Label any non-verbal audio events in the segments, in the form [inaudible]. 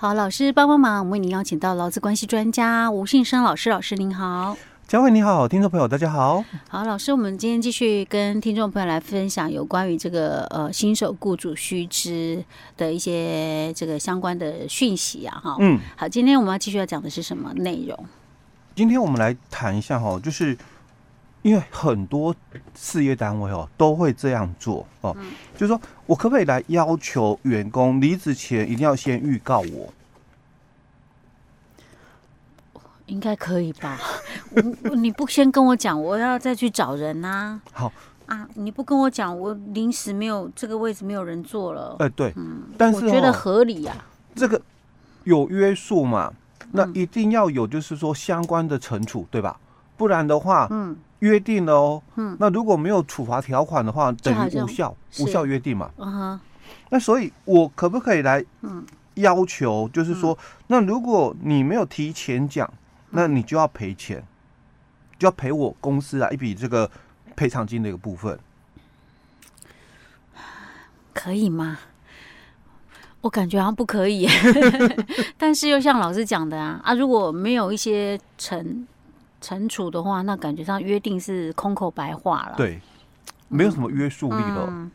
好，老师帮帮忙，我们为您邀请到劳资关系专家吴信生老师，老师您好。佳慧你好，听众朋友大家好。好，老师，我们今天继续跟听众朋友来分享有关于这个呃新手雇主须知的一些这个相关的讯息啊，哈。嗯。好，今天我们要继续要讲的是什么内容？今天我们来谈一下哈，就是因为很多事业单位哦都会这样做哦，嗯、就是说我可不可以来要求员工离职前一定要先预告我？应该可以吧？我你不先跟我讲，我要再去找人 [laughs] 呐。好啊，你不跟我讲，我临时没有这个位置，没有人坐了。哎，对，嗯，但是我觉得合理呀。这个有约束嘛？那一定要有，就是说相关的惩处，对吧？不然的话，嗯，约定了哦，嗯，那如果没有处罚条款的话，等于无效，无效约定嘛。那所以，我可不可以来，嗯，要求，就是说，那如果你没有提前讲。那你就要赔钱，就要赔我公司啊一笔这个赔偿金的一个部分，可以吗？我感觉好像不可以，[laughs] 但是又像老师讲的啊啊，如果没有一些惩惩处的话，那感觉上约定是空口白话了，对，没有什么约束力了。嗯嗯、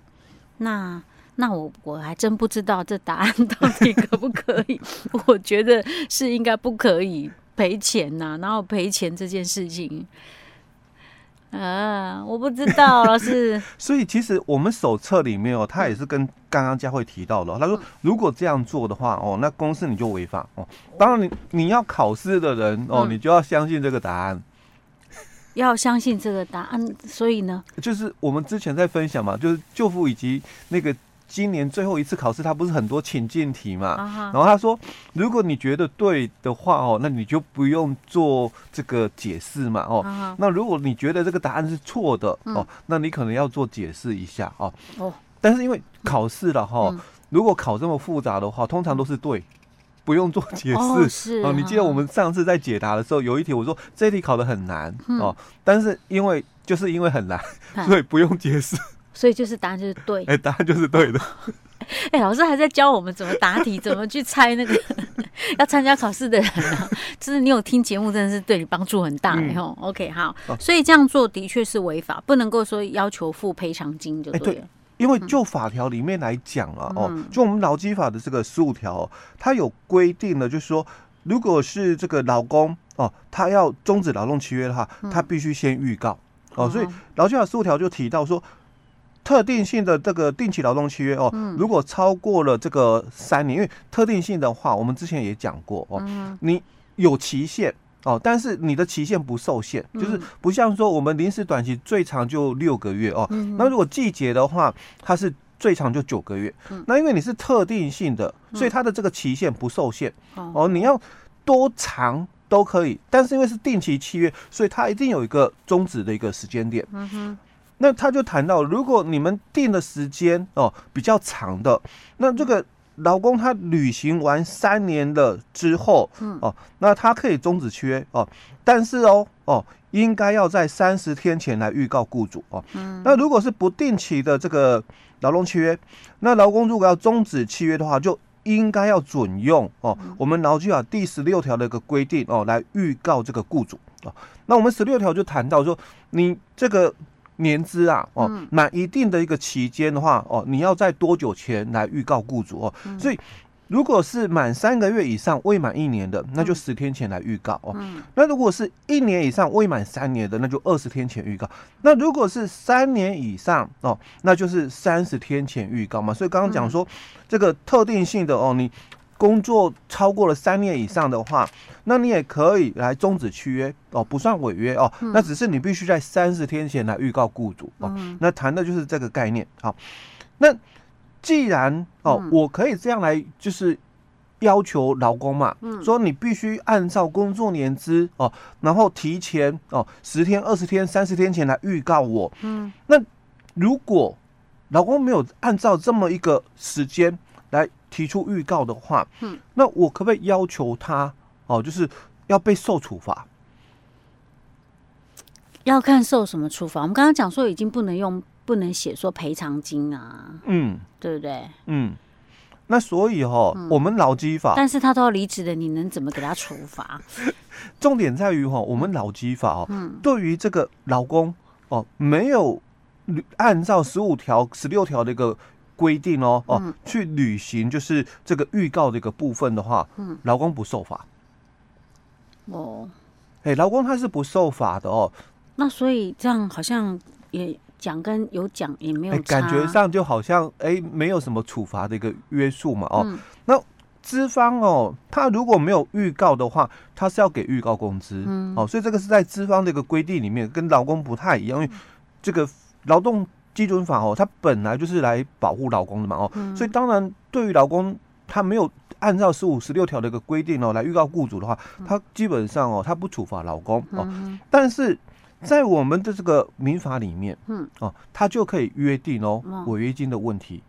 那那我我还真不知道这答案到底可不可以，[laughs] 我觉得是应该不可以。赔钱呐、啊，然后赔钱这件事情，啊，我不知道老师。[laughs] 所以其实我们手册里面哦，他也是跟刚刚佳慧提到的，他说如果这样做的话哦，那公司你就违法哦。当然你你要考试的人哦，你就要相信这个答案，要相信这个答案。所以呢，就是我们之前在分享嘛，就是舅父以及那个。今年最后一次考试，他不是很多情境题嘛？Uh. 然后他说，如果你觉得对的话哦，那你就不用做这个解释嘛哦。Uh. 那如果你觉得这个答案是错的、uh. 哦，那你可能要做解释一下哦。哦、uh，huh. 但是因为考试了哈，哦 uh. 如果考这么复杂的话，通常都是对，不用做解释。哦，是哦，你记得我们上次在解答的时候，有一题我说这题考的很难、uh. 哦，但是因为就是因为很难，所以不用解释。所以就是答案就是对，哎、欸，答案就是对的。[laughs] 哎、欸，老师还在教我们怎么答题，怎么去猜那个 [laughs] 要参加考试的人啊。就是你有听节目，真的是对你帮助很大哎吼。嗯、OK，好，所以这样做的确是违法，不能够说要求付赔偿金就对了、因为就法条里面来讲啊，嗯、哦，就我们劳基法的这个十五条，它有规定的，就是说，如果是这个老公哦，他要终止劳动契约的话，他必须先预告、嗯、哦。所以劳基法十五条就提到说。特定性的这个定期劳动契约哦，嗯、如果超过了这个三年，因为特定性的话，我们之前也讲过哦，嗯、你有期限哦，但是你的期限不受限，嗯、就是不像说我们临时短期最长就六个月哦，嗯、那如果季节的话，它是最长就九个月，嗯、那因为你是特定性的，所以它的这个期限不受限、嗯、哦，你要多长都可以，但是因为是定期契约，所以它一定有一个终止的一个时间点。嗯哼。那他就谈到，如果你们定的时间哦比较长的，那这个劳工他履行完三年了之后，嗯哦，那他可以终止契约哦，但是哦哦，应该要在三十天前来预告雇主哦。嗯，那如果是不定期的这个劳动契约，那劳工如果要终止契约的话，就应该要准用哦我们劳基法第十六条的一个规定哦来预告这个雇主哦。那我们十六条就谈到说，你这个。年资啊，哦，满一定的一个期间的话，哦，你要在多久前来预告雇主哦？所以，如果是满三个月以上未满一年的，那就十天前来预告哦。那如果是一年以上未满三年的，那就二十天前预告。那如果是三年以上哦，那就是三十天前预告嘛。所以刚刚讲说这个特定性的哦，你。工作超过了三年以上的话，那你也可以来终止契约哦，不算违约哦。嗯、那只是你必须在三十天前来预告雇主哦。嗯、那谈的就是这个概念。好，那既然哦，嗯、我可以这样来，就是要求劳工嘛，嗯、说你必须按照工作年资哦，然后提前哦十天、二十天、三十天前来预告我。嗯，那如果劳工没有按照这么一个时间来。提出预告的话，嗯，那我可不可以要求他哦，就是要被受处罚？要看受什么处罚。我们刚刚讲说已经不能用，不能写说赔偿金啊，嗯，对不对？嗯，那所以哈，我们劳基法，但是他都要离职的，你能怎么给他处罚？[laughs] 重点在于哈，我们劳基法哦，对于这个劳工哦，没有按照十五条、十六条的一个规定哦哦去履行，就是这个预告的一个部分的话，嗯，劳工不受罚。哦，哎，劳工他是不受罚的哦。那所以这样好像也讲跟有讲也没有差，感觉上就好像哎没有什么处罚的一个约束嘛哦。那资方哦，他如果没有预告的话，他是要给预告工资。嗯，哦，所以这个是在资方的一个规定里面，跟劳工不太一样，因为这个劳动基准法哦，它本来就是来保护劳工的嘛哦。所以当然对于劳工，他没有。按照十五、十六条的一个规定哦，来预告雇主的话，他基本上哦，他不处罚劳工哦。但是在我们的这个民法里面，嗯哦，他就可以约定哦违约金的问题，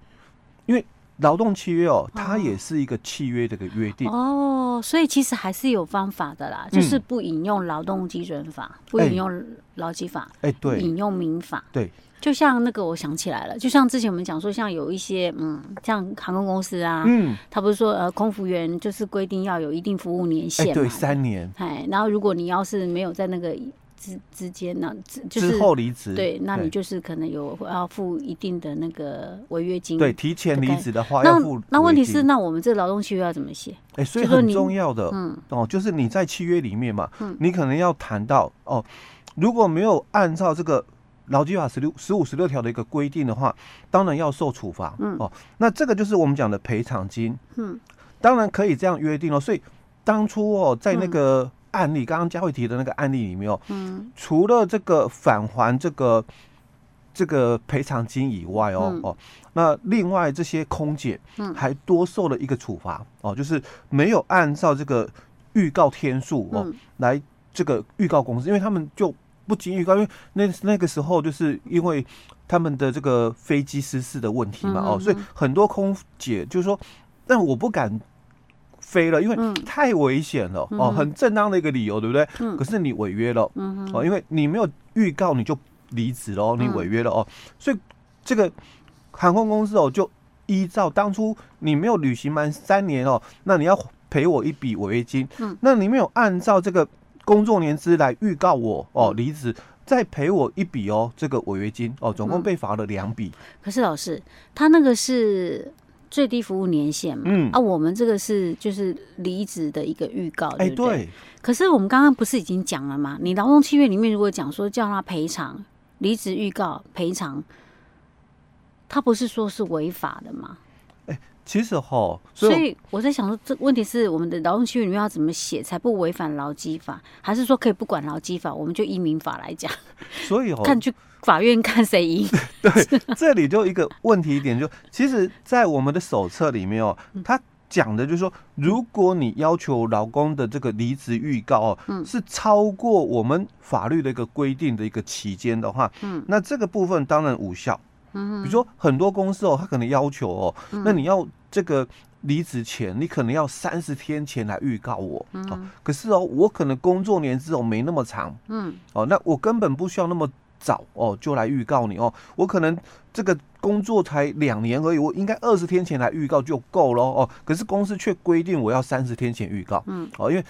因为劳动契约哦，它也是一个契约的一个约定哦。所以其实还是有方法的啦，就是不引用劳动基准法，不引用劳基法，哎，对，引用民法，对。就像那个，我想起来了，就像之前我们讲说，像有一些嗯，像航空公司啊，嗯，他不是说呃，空服员就是规定要有一定服务年限嘛，对，三年，哎，然后如果你要是没有在那个之之间呢，就是之后离职，对，那你就是可能有要付一定的那个违约金，对，提前离职的话要付。那问题是，那我们这劳动契约要怎么写？哎，所以很重要的，嗯，哦，就是你在契约里面嘛，嗯，你可能要谈到哦，如果没有按照这个。劳基法十六、十五、十六条的一个规定的话，当然要受处罚。嗯哦，那这个就是我们讲的赔偿金。嗯，当然可以这样约定哦。所以当初哦，在那个案例，刚刚佳慧提的那个案例里面哦，嗯，除了这个返还这个这个赔偿金以外哦、嗯、哦，那另外这些空姐还多受了一个处罚哦，就是没有按照这个预告天数哦来这个预告公司，因为他们就。不经预告，因为那那个时候就是因为他们的这个飞机失事的问题嘛，哦，所以很多空姐就是说，但我不敢飞了，因为太危险了，哦，很正当的一个理由，对不对？可是你违约了，哦，因为你没有预告，你就离职了，你违约了哦，所以这个航空公司哦，就依照当初你没有履行满三年哦，那你要赔我一笔违约金，嗯。那你没有按照这个。工作年资来预告我哦离职，再赔我一笔哦这个违约金哦，总共被罚了两笔。可是老师，他那个是最低服务年限嘛？嗯啊，我们这个是就是离职的一个预告，哎？欸、对。可是我们刚刚不是已经讲了吗？你劳动契约里面如果讲说叫他赔偿离职预告赔偿，他不是说是违法的吗？其实哈，所以，我在想说，这问题是我们的劳动契约里面要怎么写才不违反劳基法？还是说可以不管劳基法，我们就依民法来讲？所以哦，看去法院看谁赢。[laughs] 对，这里就一个问题点就，就其实，在我们的手册里面哦，他讲的就是说，如果你要求劳工的这个离职预告哦，嗯，是超过我们法律的一个规定的一个期间的话，嗯，那这个部分当然无效。比如说很多公司哦，他可能要求哦，那你要这个离职前，你可能要三十天前来预告我，哦，可是哦，我可能工作年资哦没那么长，嗯，哦，那我根本不需要那么早哦就来预告你哦，我可能这个工作才两年而已，我应该二十天前来预告就够了哦，可是公司却规定我要三十天前预告，嗯，哦，因为。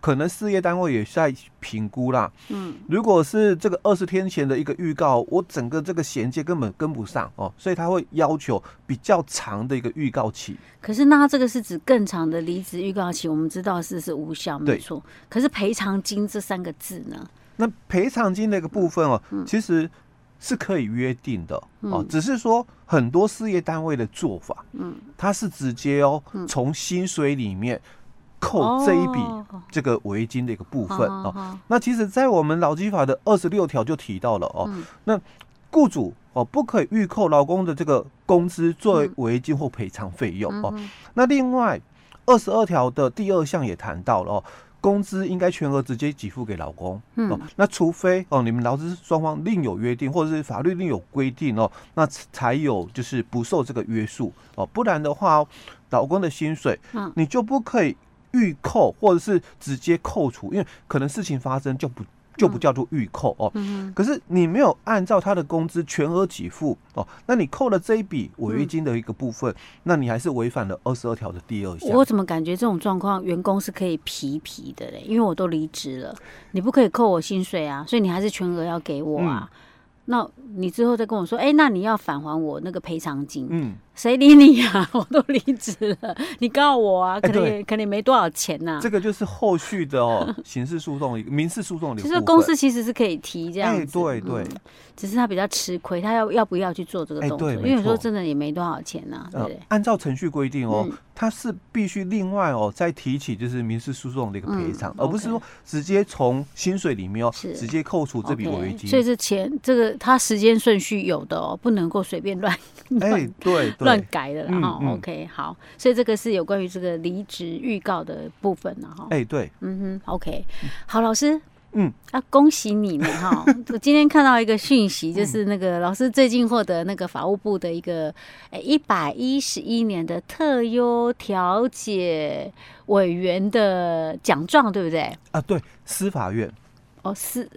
可能事业单位也在评估啦。嗯，如果是这个二十天前的一个预告，我整个这个衔接根本跟不上哦，所以他会要求比较长的一个预告期。可是那这个是指更长的离职预告期，我们知道是是无效，没错。可是赔偿金这三个字呢？那赔偿金的一个部分哦，其实是可以约定的哦，只是说很多事业单位的做法，嗯，它是直接哦从薪水里面。扣这一笔这个违约金的一个部分哦，哦，那其实，在我们劳基法的二十六条就提到了哦，嗯、那雇主哦不可以预扣劳工的这个工资作为违约金或赔偿费用哦。嗯、那另外二十二条的第二项也谈到了哦，工资应该全额直接给付给劳工哦。那除非哦你们劳资双方另有约定，或者是法律另有规定哦，那才有就是不受这个约束哦，不然的话，劳工的薪水你就不可以。预扣或者是直接扣除，因为可能事情发生就不就不叫做预扣哦。嗯、可是你没有按照他的工资全额给付哦，那你扣了这一笔违约金的一个部分，嗯、那你还是违反了二十二条的第二项。我怎么感觉这种状况员工是可以皮皮的嘞？因为我都离职了，你不可以扣我薪水啊，所以你还是全额要给我啊。嗯、那你之后再跟我说，哎、欸，那你要返还我那个赔偿金。嗯。谁理你呀、啊？我都离职了，你告我啊？可能也、欸、可能没多少钱呐、啊。这个就是后续的哦，[laughs] 刑事诉讼、民事诉讼的。其实公司其实是可以提这样子，欸、对对、嗯。只是他比较吃亏，他要要不要去做这个动作？欸、因为有时候真的也没多少钱呐、啊，对不对？按照程序规定哦，嗯、他是必须另外哦再提起就是民事诉讼的一个赔偿，嗯、而不是说直接从薪水里面哦直接扣除这笔违约金。所以这钱这个他时间顺序有的哦，不能够随便乱 [laughs] 哎、欸、对。对乱改的啦哈、，OK，好，所以这个是有关于这个离职预告的部分了哈。哎，对，嗯哼，OK，好，老师，嗯，啊，恭喜你们哈！我 [laughs] 今天看到一个讯息，就是那个老师最近获得那个法务部的一个哎一百一十一年的特优调解委员的奖状，对不对？啊，对，司法院。哦，司。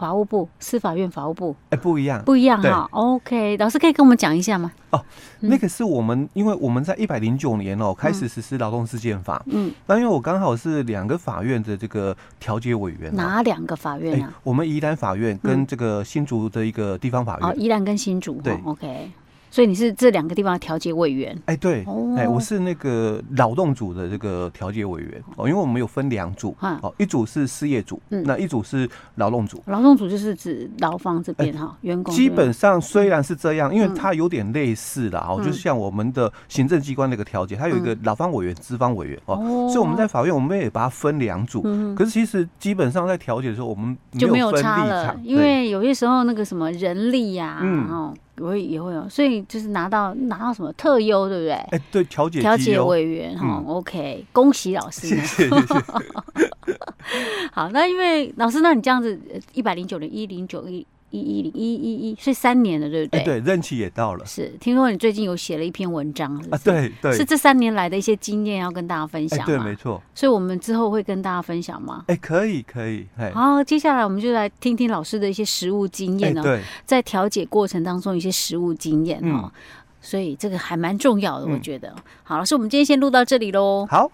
法务部、司法院法务部，哎，不一样，不一样哈。OK，老师可以跟我们讲一下吗？哦，那个是我们，因为我们在一百零九年哦开始实施劳动事件法，嗯，那因为我刚好是两个法院的这个调解委员，哪两个法院啊？我们宜兰法院跟这个新竹的一个地方法院。哦，宜兰跟新竹，对，OK。所以你是这两个地方的调解委员？哎，对，哎，我是那个劳动组的这个调解委员。哦，因为我们有分两组，哦，一组是事业组，那一组是劳动组。劳动组就是指劳方这边哈，员工。基本上虽然是这样，因为它有点类似的哦，就像我们的行政机关那个调解，它有一个劳方委员、资方委员哦，所以我们在法院我们也把它分两组。可是其实基本上在调解的时候，我们就没有差了，因为有些时候那个什么人力呀，嗯。也会也会有，所以就是拿到拿到什么特优，对不对？哎，对，调解调解委员哈，OK，恭喜老师，谢谢谢谢。[laughs] 好，那因为老师，那你这样子，一百零九年一零九一。一一零一一一，所以三年了，对不对？对，任期也到了。是，听说你最近有写了一篇文章啊？对对，是这三年来的一些经验要跟大家分享。对，没错。所以我们之后会跟大家分享吗？哎，可以可以。好，接下来我们就来听听老师的一些实务经验哦。对，在调解过程当中一些实务经验哦，所以这个还蛮重要的，我觉得。好，老师，我们今天先录到这里喽。好。